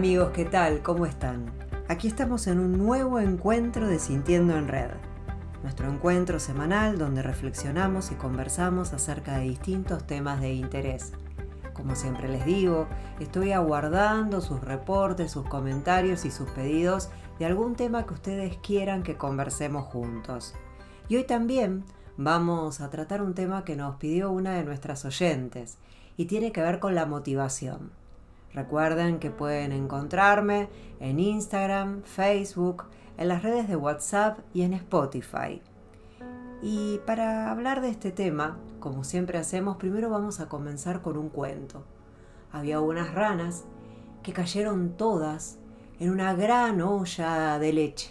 Amigos, ¿qué tal? ¿Cómo están? Aquí estamos en un nuevo encuentro de Sintiendo en Red. Nuestro encuentro semanal donde reflexionamos y conversamos acerca de distintos temas de interés. Como siempre les digo, estoy aguardando sus reportes, sus comentarios y sus pedidos de algún tema que ustedes quieran que conversemos juntos. Y hoy también vamos a tratar un tema que nos pidió una de nuestras oyentes y tiene que ver con la motivación. Recuerden que pueden encontrarme en Instagram, Facebook, en las redes de WhatsApp y en Spotify. Y para hablar de este tema, como siempre hacemos, primero vamos a comenzar con un cuento. Había unas ranas que cayeron todas en una gran olla de leche.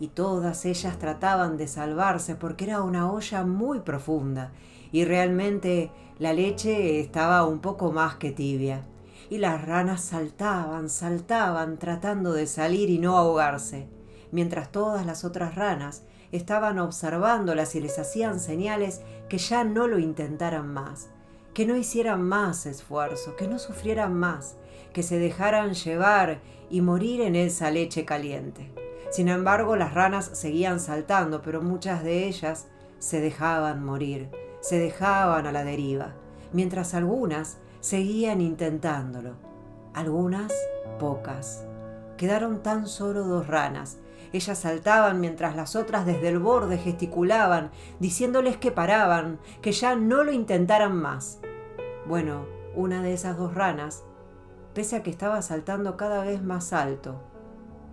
Y todas ellas trataban de salvarse porque era una olla muy profunda y realmente la leche estaba un poco más que tibia y las ranas saltaban, saltaban, tratando de salir y no ahogarse, mientras todas las otras ranas estaban observándolas y les hacían señales que ya no lo intentaran más, que no hicieran más esfuerzo, que no sufrieran más, que se dejaran llevar y morir en esa leche caliente. Sin embargo, las ranas seguían saltando, pero muchas de ellas se dejaban morir, se dejaban a la deriva, mientras algunas seguían intentándolo. Algunas, pocas. Quedaron tan solo dos ranas. Ellas saltaban mientras las otras desde el borde gesticulaban, diciéndoles que paraban, que ya no lo intentaran más. Bueno, una de esas dos ranas, pese a que estaba saltando cada vez más alto,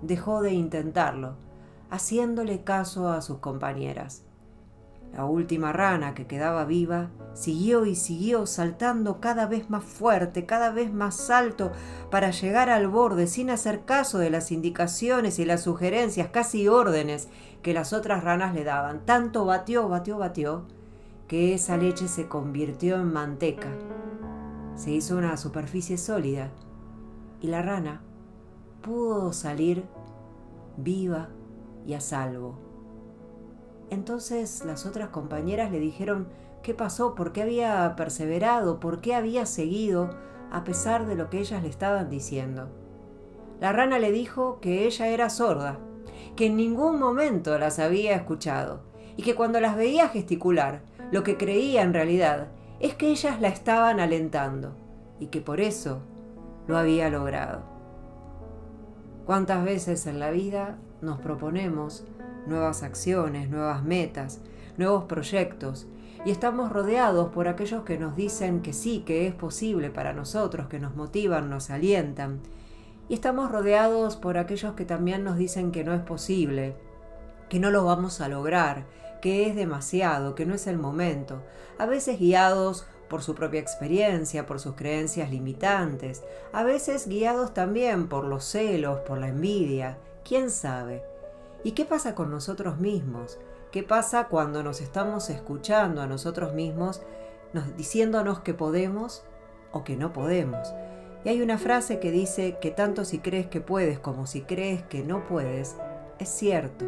dejó de intentarlo, haciéndole caso a sus compañeras. La última rana que quedaba viva siguió y siguió saltando cada vez más fuerte, cada vez más alto, para llegar al borde sin hacer caso de las indicaciones y las sugerencias, casi órdenes, que las otras ranas le daban. Tanto batió, batió, batió, que esa leche se convirtió en manteca. Se hizo una superficie sólida y la rana pudo salir viva y a salvo. Entonces las otras compañeras le dijeron qué pasó, por qué había perseverado, por qué había seguido, a pesar de lo que ellas le estaban diciendo. La rana le dijo que ella era sorda, que en ningún momento las había escuchado, y que cuando las veía gesticular, lo que creía en realidad es que ellas la estaban alentando, y que por eso lo había logrado. ¿Cuántas veces en la vida nos proponemos nuevas acciones, nuevas metas, nuevos proyectos, y estamos rodeados por aquellos que nos dicen que sí, que es posible para nosotros, que nos motivan, nos alientan, y estamos rodeados por aquellos que también nos dicen que no es posible, que no lo vamos a lograr, que es demasiado, que no es el momento, a veces guiados por su propia experiencia, por sus creencias limitantes, a veces guiados también por los celos, por la envidia, quién sabe. ¿Y qué pasa con nosotros mismos? ¿Qué pasa cuando nos estamos escuchando a nosotros mismos nos, diciéndonos que podemos o que no podemos? Y hay una frase que dice que tanto si crees que puedes como si crees que no puedes, es cierto,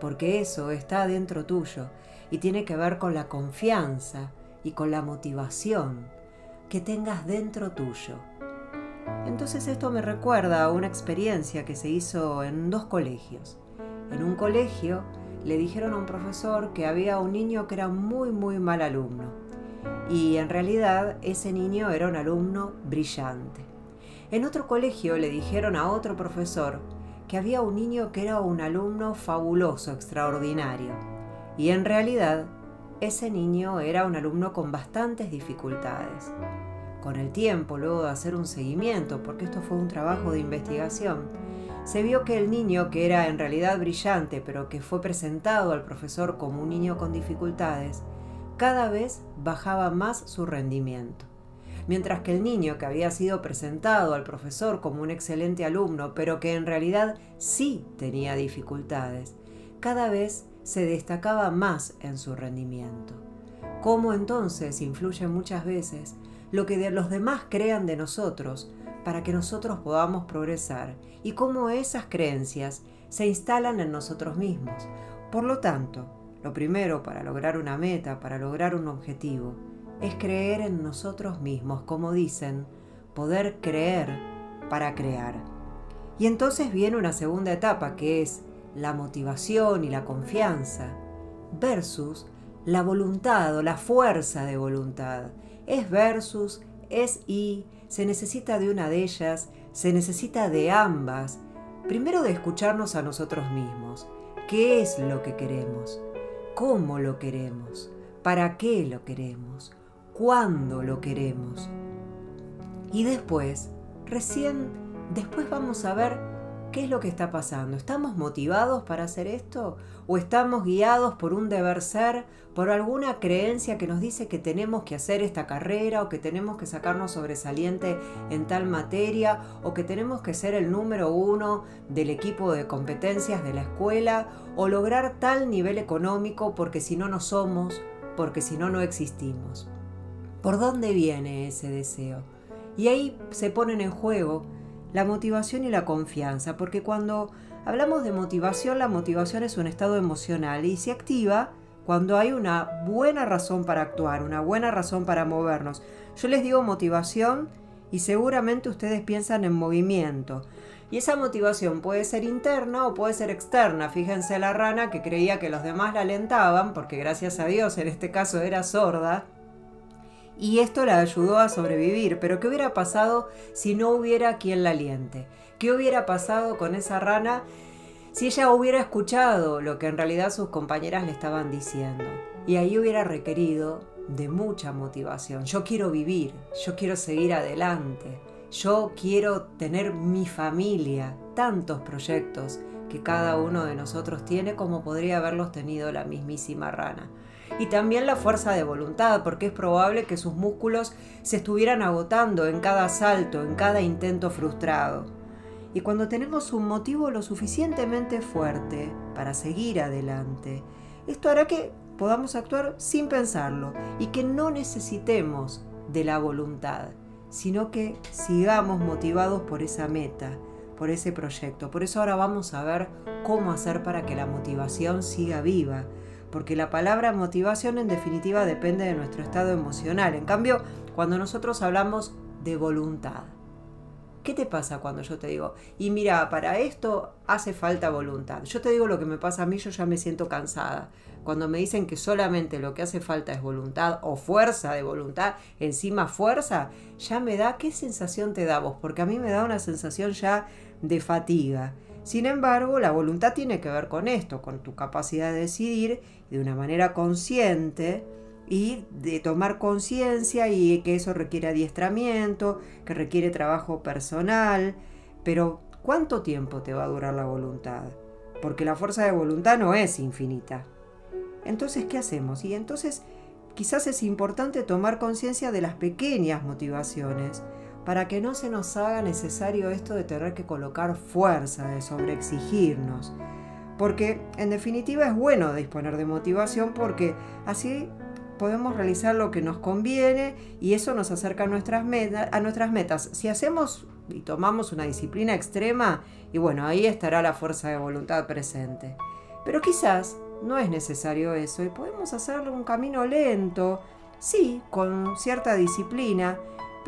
porque eso está dentro tuyo y tiene que ver con la confianza y con la motivación que tengas dentro tuyo. Entonces esto me recuerda a una experiencia que se hizo en dos colegios. En un colegio le dijeron a un profesor que había un niño que era muy muy mal alumno y en realidad ese niño era un alumno brillante. En otro colegio le dijeron a otro profesor que había un niño que era un alumno fabuloso, extraordinario. Y en realidad ese niño era un alumno con bastantes dificultades. Con el tiempo, luego de hacer un seguimiento, porque esto fue un trabajo de investigación, se vio que el niño, que era en realidad brillante, pero que fue presentado al profesor como un niño con dificultades, cada vez bajaba más su rendimiento. Mientras que el niño que había sido presentado al profesor como un excelente alumno, pero que en realidad sí tenía dificultades, cada vez se destacaba más en su rendimiento. ¿Cómo entonces influye muchas veces lo que los demás crean de nosotros para que nosotros podamos progresar y cómo esas creencias se instalan en nosotros mismos. Por lo tanto, lo primero para lograr una meta, para lograr un objetivo, es creer en nosotros mismos, como dicen, poder creer para crear. Y entonces viene una segunda etapa que es la motivación y la confianza versus la voluntad o la fuerza de voluntad. Es versus, es y, se necesita de una de ellas, se necesita de ambas. Primero de escucharnos a nosotros mismos. ¿Qué es lo que queremos? ¿Cómo lo queremos? ¿Para qué lo queremos? ¿Cuándo lo queremos? Y después, recién, después vamos a ver ¿Qué es lo que está pasando? ¿Estamos motivados para hacer esto? ¿O estamos guiados por un deber ser, por alguna creencia que nos dice que tenemos que hacer esta carrera o que tenemos que sacarnos sobresaliente en tal materia o que tenemos que ser el número uno del equipo de competencias de la escuela o lograr tal nivel económico porque si no no somos, porque si no no existimos? ¿Por dónde viene ese deseo? Y ahí se ponen en juego la motivación y la confianza, porque cuando hablamos de motivación, la motivación es un estado emocional y se activa cuando hay una buena razón para actuar, una buena razón para movernos. Yo les digo motivación y seguramente ustedes piensan en movimiento. Y esa motivación puede ser interna o puede ser externa. Fíjense la rana que creía que los demás la alentaban, porque gracias a Dios en este caso era sorda, y esto la ayudó a sobrevivir. Pero ¿qué hubiera pasado si no hubiera quien la aliente? ¿Qué hubiera pasado con esa rana si ella hubiera escuchado lo que en realidad sus compañeras le estaban diciendo? Y ahí hubiera requerido de mucha motivación. Yo quiero vivir, yo quiero seguir adelante, yo quiero tener mi familia, tantos proyectos que cada uno de nosotros tiene como podría haberlos tenido la mismísima rana y también la fuerza de voluntad, porque es probable que sus músculos se estuvieran agotando en cada salto, en cada intento frustrado. Y cuando tenemos un motivo lo suficientemente fuerte para seguir adelante, esto hará que podamos actuar sin pensarlo y que no necesitemos de la voluntad, sino que sigamos motivados por esa meta, por ese proyecto. Por eso ahora vamos a ver cómo hacer para que la motivación siga viva, porque la palabra motivación en definitiva depende de nuestro estado emocional. En cambio, cuando nosotros hablamos de voluntad, ¿qué te pasa cuando yo te digo, y mira, para esto hace falta voluntad? Yo te digo lo que me pasa a mí, yo ya me siento cansada. Cuando me dicen que solamente lo que hace falta es voluntad o fuerza de voluntad, encima fuerza, ya me da, ¿qué sensación te da vos? Porque a mí me da una sensación ya de fatiga. Sin embargo, la voluntad tiene que ver con esto, con tu capacidad de decidir de una manera consciente y de tomar conciencia y que eso requiere adiestramiento, que requiere trabajo personal. Pero, ¿cuánto tiempo te va a durar la voluntad? Porque la fuerza de voluntad no es infinita. Entonces, ¿qué hacemos? Y entonces, quizás es importante tomar conciencia de las pequeñas motivaciones para que no se nos haga necesario esto de tener que colocar fuerza, de sobreexigirnos. Porque en definitiva es bueno disponer de motivación porque así podemos realizar lo que nos conviene y eso nos acerca a nuestras, metas. Si hacemos y tomamos una disciplina extrema, y bueno, ahí estará la fuerza de voluntad presente. Pero quizás no es necesario eso y podemos hacerlo un camino lento, sí, con cierta disciplina,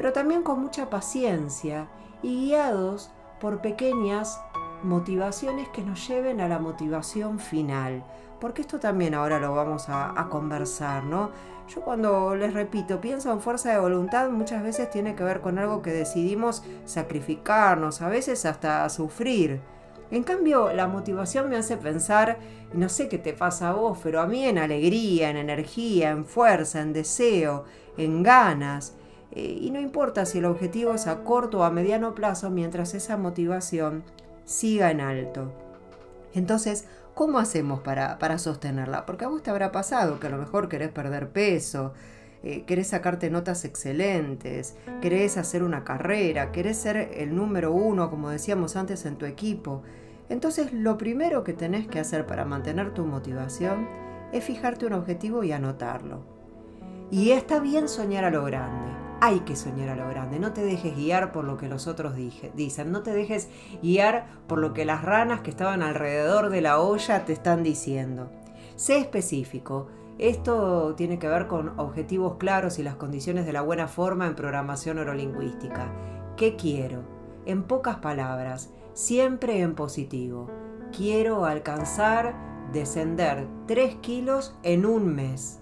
pero también con mucha paciencia y guiados por pequeñas motivaciones que nos lleven a la motivación final. Porque esto también ahora lo vamos a, conversar, ¿no? Yo cuando les repito, pienso en fuerza de voluntad, muchas veces tiene que ver con algo que decidimos sacrificarnos, a veces hasta sufrir. En cambio, la motivación me hace pensar, no sé qué te pasa a vos, pero a mí en alegría, en energía, en fuerza, en deseo, en ganas. Eh, y no importa si el objetivo es a corto o a mediano plazo mientras esa motivación siga en alto. Entonces, ¿cómo hacemos para, sostenerla? Porque a vos te habrá pasado que a lo mejor querés perder peso, eh, querés sacarte notas excelentes, querés hacer una carrera, querés ser el número uno, como decíamos antes, en tu equipo. Entonces, lo primero que tenés que hacer para mantener tu motivación es fijarte un objetivo y anotarlo. Y está bien soñar a lo grande hay que soñar a lo grande. No te dejes guiar por lo que los otros dicen. No te dejes guiar por lo que las ranas que estaban alrededor de la olla te están diciendo. Sé específico. Esto tiene que ver con objetivos claros y las condiciones de la buena forma en programación neurolingüística. ¿Qué quiero? en pocas palabras, siempre en positivo. Quiero alcanzar, descender 3 kilos en un mes.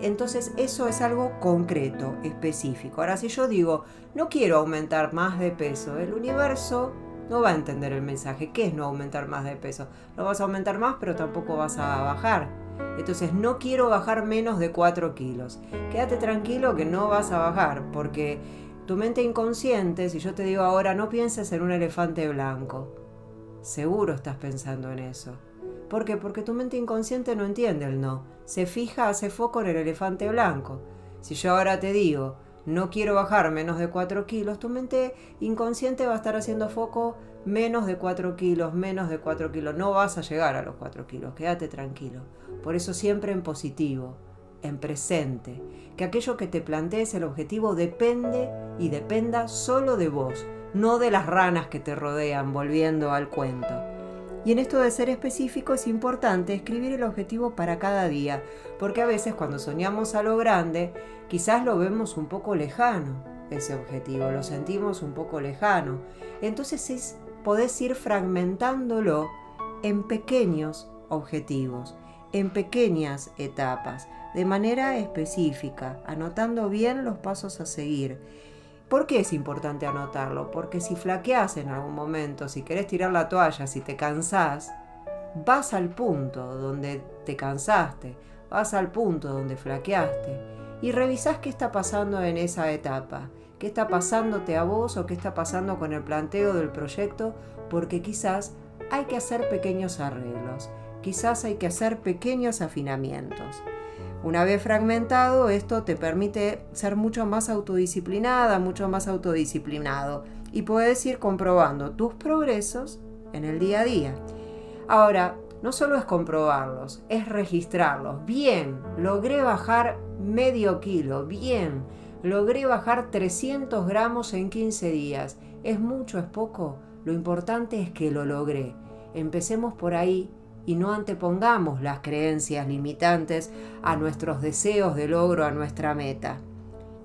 Entonces eso es algo concreto, específico. Ahora si yo digo, no quiero aumentar más de peso, el universo no va a entender el mensaje. ¿Qué es no aumentar más de peso? No vas a aumentar más, pero tampoco vas a bajar. Entonces no quiero bajar menos de 4 kilos. Quédate tranquilo que no vas a bajar, porque tu mente inconsciente, si yo te digo ahora no pienses en un elefante blanco, seguro estás pensando en eso. ¿Por qué? Porque tu mente inconsciente no entiende el no. Se fija, hace foco en el elefante blanco. Si yo ahora te digo, no quiero bajar menos de 4 kilos, tu mente inconsciente va a estar haciendo foco menos de 4 kilos, menos de 4 kilos. No vas a llegar a los 4 kilos, quédate tranquilo. Por eso siempre en positivo, en presente. Que aquello que te plantees el objetivo depende y dependa solo de vos, no de las ranas que te rodean, volviendo al cuento. Y en esto de ser específico es importante escribir el objetivo para cada día, porque a veces cuando soñamos a lo grande, quizás lo vemos un poco lejano, ese objetivo, lo sentimos un poco lejano. Entonces es, podés ir fragmentándolo en pequeños objetivos, en pequeñas etapas, de manera específica, anotando bien los pasos a seguir ¿Por qué es importante anotarlo? Porque si flaqueas en algún momento, si querés tirar la toalla, si te cansás, vas al punto donde te cansaste, vas al punto donde flaqueaste y revisás qué está pasando en esa etapa, qué está pasándote a vos o qué está pasando con el planteo del proyecto, porque quizás hay que hacer pequeños arreglos, quizás hay que hacer pequeños afinamientos. Una vez fragmentado, esto te permite ser mucho más autodisciplinada, mucho más autodisciplinado y puedes ir comprobando tus progresos en el día a día. Ahora, no solo es comprobarlos, es registrarlos. Bien, logré bajar medio kilo, bien, logré bajar 300 gramos en 15 días. ¿Es mucho, es poco? Lo importante es que lo logré. Empecemos por ahí y no antepongamos las creencias limitantes a nuestros deseos de logro, a nuestra meta.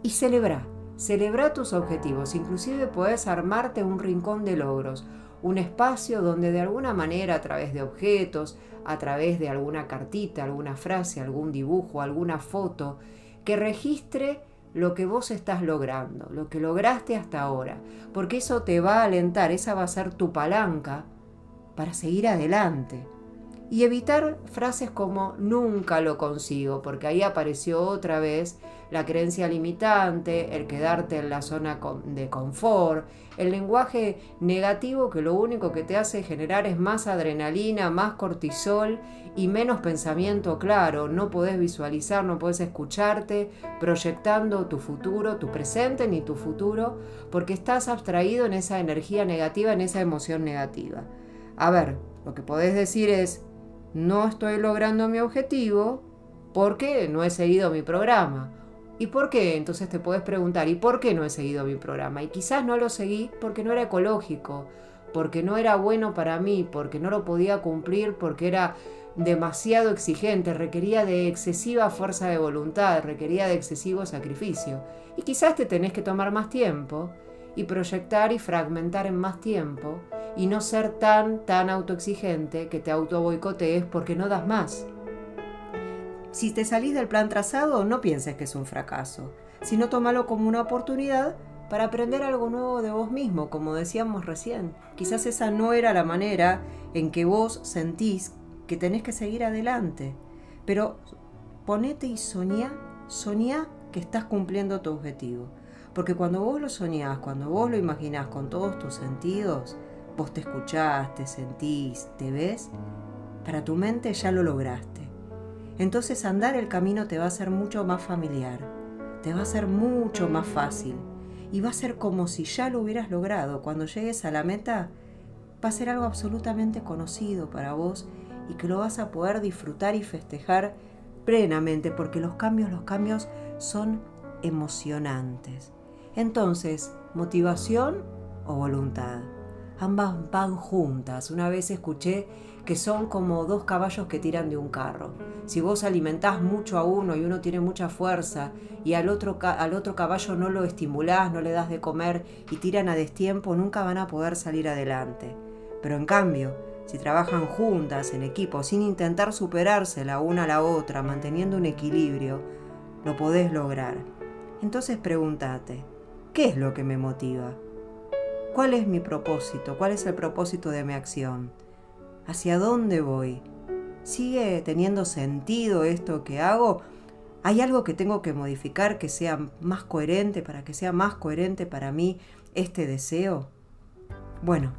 Y celebra, celebra tus objetivos, inclusive puedes armarte un rincón de logros, un espacio donde de alguna manera a través de objetos, a través de alguna cartita, alguna frase, algún dibujo, alguna foto, que registre lo que vos estás logrando, lo que lograste hasta ahora, porque eso te va a alentar, esa va a ser tu palanca para seguir adelante y evitar frases como nunca lo consigo, porque ahí apareció otra vez la creencia limitante, el quedarte en la zona de confort, el lenguaje negativo que lo único que te hace generar es más adrenalina, más cortisol y menos pensamiento claro. No podés visualizar, no podés escucharte proyectando tu futuro, tu presente ni tu futuro, porque estás abstraído en esa energía negativa, en esa emoción negativa. A ver, lo que podés decir es, no estoy logrando mi objetivo porque no he seguido mi programa. ¿Y por qué? Entonces te puedes preguntar, ¿y por qué no he seguido mi programa? Y quizás no lo seguí porque no era ecológico, porque no era bueno para mí, porque no lo podía cumplir, porque era demasiado exigente, requería de excesiva fuerza de voluntad, requería de excesivo sacrificio. Y quizás te tenés que tomar más tiempo y proyectar y fragmentar en más tiempo y no ser tan, tan autoexigente que te auto boicotees porque no das más. Si te salís del plan trazado, no pienses que es un fracaso, sino tómalo como una oportunidad para aprender algo nuevo de vos mismo, como decíamos recién. Quizás esa no era la manera en que vos sentís que tenés que seguir adelante, pero ponete y soñá, soñá que estás cumpliendo tu objetivo. Porque cuando vos lo soñás, cuando vos lo imaginás con todos tus sentidos, vos te escuchás, te sentís, te ves, para tu mente ya lo lograste. Entonces andar el camino te va a ser mucho más familiar, te va a ser mucho más fácil y va a ser como si ya lo hubieras logrado. Cuando llegues a la meta, va a ser algo absolutamente conocido para vos y que lo vas a poder disfrutar y festejar plenamente porque los cambios, los cambios son emocionantes. Entonces, motivación o voluntad. Ambas van juntas. Una vez escuché que son como dos caballos que tiran de un carro. Si vos alimentás mucho a uno y uno tiene mucha fuerza y al otro, al otro caballo no lo estimulás, no le das de comer y tiran a destiempo, nunca van a poder salir adelante. Pero en cambio, si trabajan juntas, en equipo, sin intentar superarse la una a la otra, manteniendo un equilibrio, lo podés lograr. Entonces pregúntate, ¿qué es lo que me motiva? ¿Cuál es mi propósito? ¿Cuál es el propósito de mi acción? ¿Hacia dónde voy? ¿Sigue teniendo sentido esto que hago? ¿Hay algo que tengo que modificar que sea más coherente para que sea más coherente para mí este deseo? Bueno,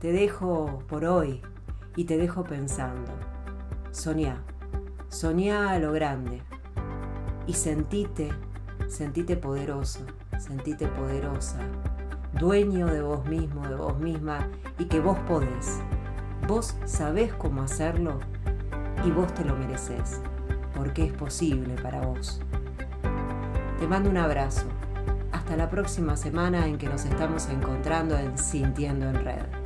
te dejo por hoy y te dejo pensando. Soñá, soñá a lo grande y sentite, sentite poderoso, sentite poderosa, dueño de vos mismo, de vos misma y que vos podés. Vos sabés cómo hacerlo y vos te lo mereces, porque es posible para vos. Te mando un abrazo. Hasta la próxima semana en que nos estamos encontrando en Sintiendo en Red.